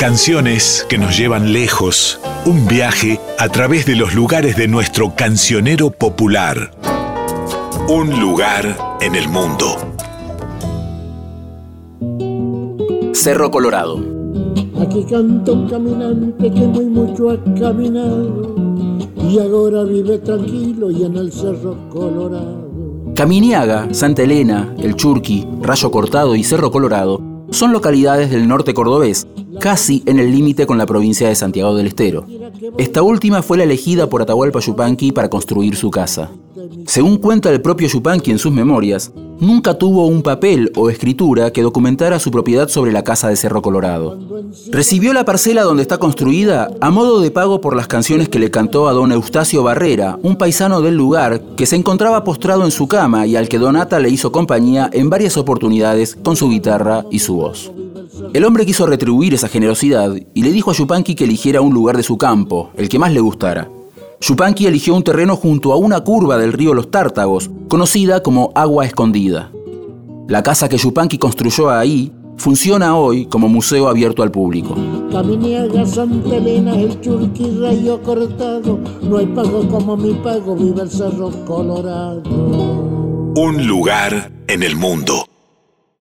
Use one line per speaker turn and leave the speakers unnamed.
Canciones que nos llevan lejos, un viaje a través de los lugares de nuestro cancionero popular. Un lugar en el mundo.
Cerro Colorado.
Aquí canta un caminante que muy mucho ha caminado y ahora vive tranquilo y en el Cerro Colorado.
Caminiaga, Santa Elena, El Churqui, Rayo Cortado y Cerro Colorado son localidades del norte cordobés, casi en el límite con la provincia de Santiago del Estero. Esta última fue la elegida por Atahualpa Yupanqui para construir su casa. Según cuenta el propio Yupanqui en sus memorias, nunca tuvo un papel o escritura que documentara su propiedad sobre la casa de Cerro Colorado. Recibió la parcela donde está construida a modo de pago por las canciones que le cantó a don Eustacio Barrera, un paisano del lugar que se encontraba postrado en su cama y al que Donata le hizo compañía en varias oportunidades con su guitarra y su voz. El hombre quiso retribuir esa generosidad y le dijo a Yupanqui que eligiera un lugar de su campo, el que más le gustara. Yupanqui eligió un terreno junto a una curva del río Los Tártagos, conocida como Agua Escondida. La casa que Yupanqui construyó ahí funciona hoy como museo abierto al público.
Caminiaga, Santa Elena, el Churqui, Rayo Cortado, no hay pago como mi pago, vive el Cerro Colorado.
Un lugar en el mundo.